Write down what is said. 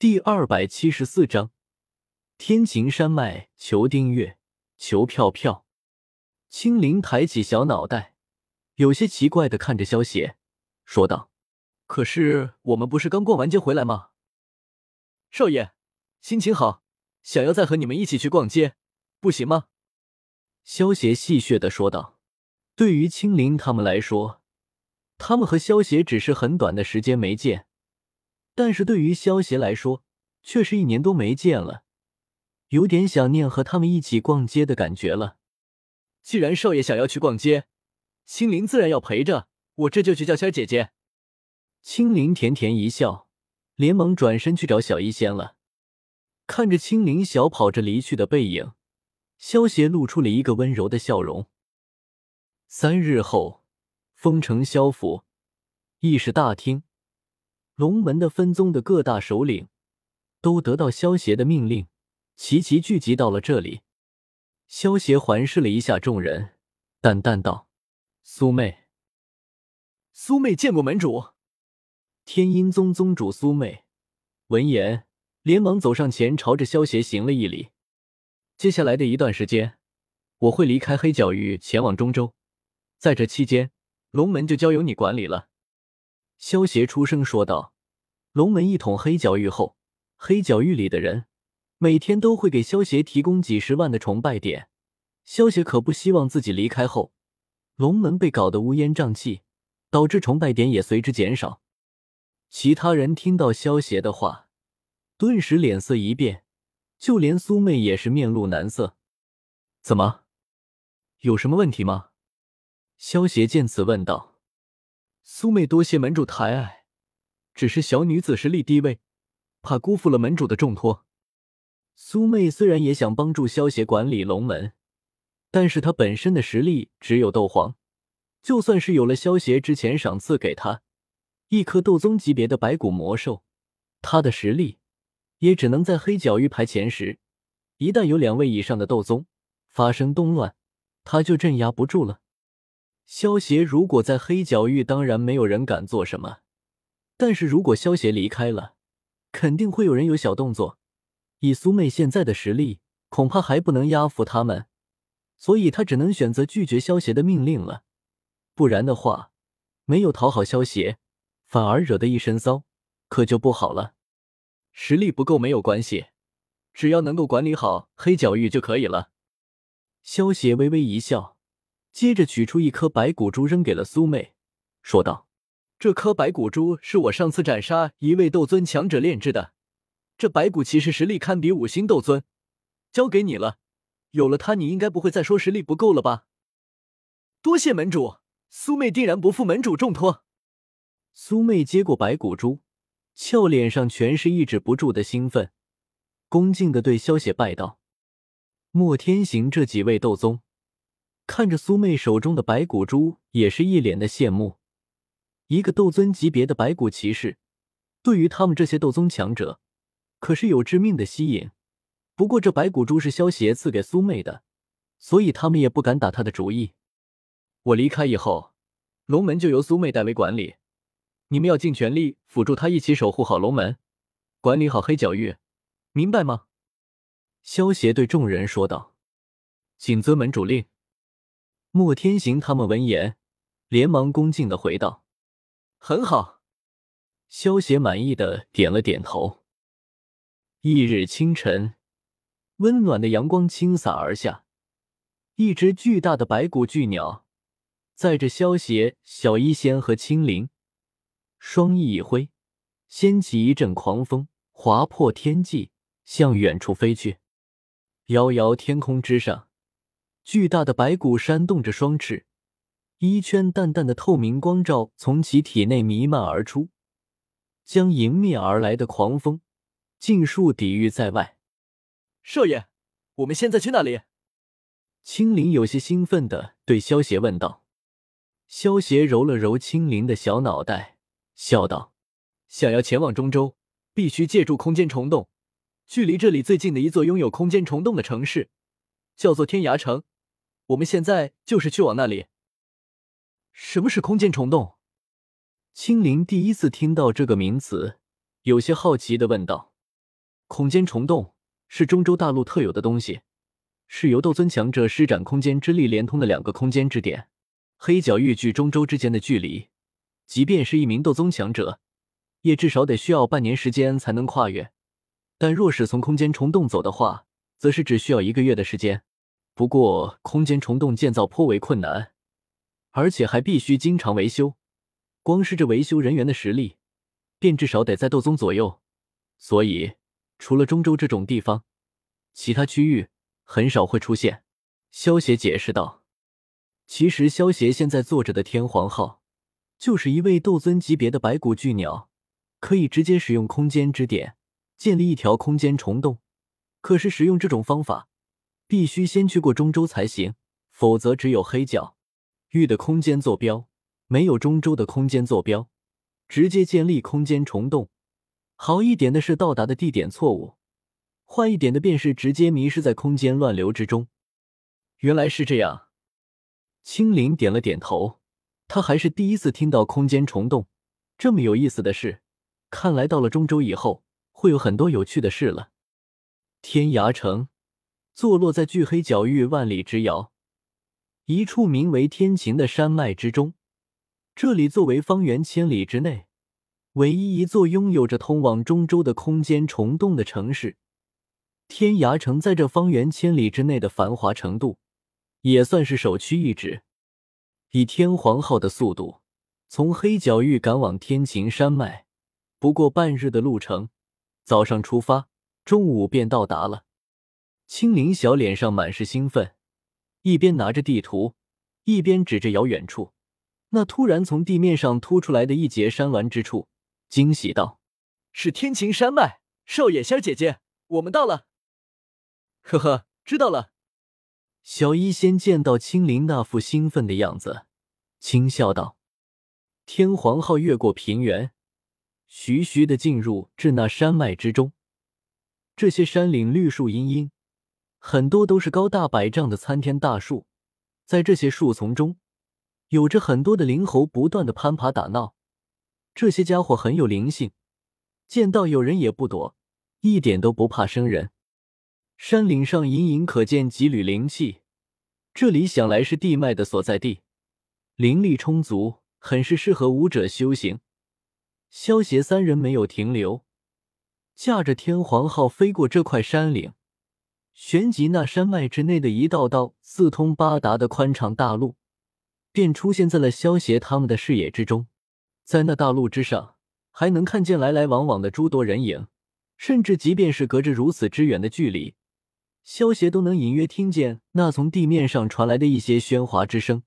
第二百七十四章，天晴山脉，求订阅，求票票。青灵抬起小脑袋，有些奇怪的看着萧邪，说道：“可是我们不是刚逛完街回来吗？少爷，心情好，想要再和你们一起去逛街，不行吗？”萧邪戏谑的说道：“对于青灵他们来说，他们和萧邪只是很短的时间没见。”但是对于萧协来说，却是一年多没见了，有点想念和他们一起逛街的感觉了。既然少爷想要去逛街，青灵自然要陪着，我这就去叫仙儿姐姐。青灵甜甜一笑，连忙转身去找小医仙了。看着青灵小跑着离去的背影，萧协露出了一个温柔的笑容。三日后，丰城萧府议事大厅。龙门的分宗的各大首领都得到萧协的命令，齐齐聚集到了这里。萧协环视了一下众人，淡淡道：“苏妹。”苏妹见过门主。天阴宗宗主苏妹闻言，连忙走上前，朝着萧协行了一礼。接下来的一段时间，我会离开黑角域，前往中州，在这期间，龙门就交由你管理了。萧协出声说道：“龙门一统黑角域后，黑角域里的人每天都会给萧协提供几十万的崇拜点。萧协可不希望自己离开后，龙门被搞得乌烟瘴气，导致崇拜点也随之减少。”其他人听到萧协的话，顿时脸色一变，就连苏妹也是面露难色。怎么，有什么问题吗？萧协见此问道。苏妹多谢门主抬爱，只是小女子实力低微，怕辜负了门主的重托。苏妹虽然也想帮助萧协管理龙门，但是她本身的实力只有斗皇，就算是有了萧协之前赏赐给她一颗斗宗级别的白骨魔兽，她的实力也只能在黑角域排前十。一旦有两位以上的斗宗发生动乱，她就镇压不住了。萧协如果在黑角域，当然没有人敢做什么。但是如果萧协离开了，肯定会有人有小动作。以苏妹现在的实力，恐怕还不能压服他们，所以他只能选择拒绝萧协的命令了。不然的话，没有讨好萧协，反而惹得一身骚，可就不好了。实力不够没有关系，只要能够管理好黑角域就可以了。萧协微微一笑。接着取出一颗白骨珠，扔给了苏妹，说道：“这颗白骨珠是我上次斩杀一位斗尊强者炼制的，这白骨其实实力堪比五星斗尊，交给你了。有了它，你应该不会再说实力不够了吧？”多谢门主，苏妹定然不负门主重托。苏妹接过白骨珠，俏脸上全是抑制不住的兴奋，恭敬的对萧雪拜道：“莫天行这几位斗宗。”看着苏妹手中的白骨珠，也是一脸的羡慕。一个斗尊级别的白骨骑士，对于他们这些斗宗强者，可是有致命的吸引。不过这白骨珠是萧邪赐给苏妹的，所以他们也不敢打他的主意。我离开以后，龙门就由苏妹代为管理，你们要尽全力辅助他一起守护好龙门，管理好黑角域，明白吗？萧邪对众人说道：“谨遵门主令。”莫天行他们闻言，连忙恭敬的回道：“很好。”萧协满意的点了点头。翌日清晨，温暖的阳光倾洒而下，一只巨大的白骨巨鸟载着萧协、小医仙和青灵，双翼一挥，掀起一阵狂风，划破天际，向远处飞去。遥遥天空之上。巨大的白骨扇动着双翅，一圈淡淡的透明光照从其体内弥漫而出，将迎面而来的狂风尽数抵御在外。少爷，我们现在去哪里？青灵有些兴奋的对萧邪问道。萧邪揉了揉青灵的小脑袋，笑道：“想要前往中州，必须借助空间虫洞。距离这里最近的一座拥有空间虫洞的城市，叫做天涯城。”我们现在就是去往那里。什么是空间虫洞？青灵第一次听到这个名词，有些好奇的问道。空间虫洞是中州大陆特有的东西，是由斗尊强者施展空间之力连通的两个空间之点。黑角域距中州之间的距离，即便是一名斗宗强者，也至少得需要半年时间才能跨越。但若是从空间虫洞走的话，则是只需要一个月的时间。不过，空间虫洞建造颇为困难，而且还必须经常维修。光是这维修人员的实力，便至少得在斗宗左右。所以，除了中州这种地方，其他区域很少会出现。萧协解释道：“其实，萧协现在坐着的天皇号，就是一位斗尊级别的白骨巨鸟，可以直接使用空间之点建立一条空间虫洞。可是，使用这种方法。”必须先去过中州才行，否则只有黑角域的空间坐标，没有中州的空间坐标，直接建立空间虫洞。好一点的是到达的地点错误，坏一点的便是直接迷失在空间乱流之中。原来是这样，青灵点了点头，他还是第一次听到空间虫洞这么有意思的事。看来到了中州以后，会有很多有趣的事了。天涯城。坐落在巨黑角域万里之遥，一处名为天晴的山脉之中。这里作为方圆千里之内唯一一座拥有着通往中州的空间虫洞的城市，天涯城在这方圆千里之内的繁华程度，也算是首屈一指。以天皇号的速度，从黑角域赶往天晴山脉，不过半日的路程。早上出发，中午便到达了。青灵小脸上满是兴奋，一边拿着地图，一边指着遥远处那突然从地面上凸出来的一截山峦之处，惊喜道：“是天晴山脉，少爷仙姐姐，我们到了。”呵呵，知道了。小医仙见到青灵那副兴奋的样子，轻笑道：“天皇号越过平原，徐徐的进入至那山脉之中，这些山岭绿树茵茵。”很多都是高大百丈的参天大树，在这些树丛中，有着很多的灵猴不断的攀爬打闹。这些家伙很有灵性，见到有人也不躲，一点都不怕生人。山岭上隐隐可见几缕灵气，这里想来是地脉的所在地，灵力充足，很是适合武者修行。萧协三人没有停留，驾着天皇号飞过这块山岭。旋即，那山脉之内的一道道四通八达的宽敞大路，便出现在了萧协他们的视野之中。在那大路之上，还能看见来来往往的诸多人影，甚至即便是隔着如此之远的距离，萧协都能隐约听见那从地面上传来的一些喧哗之声。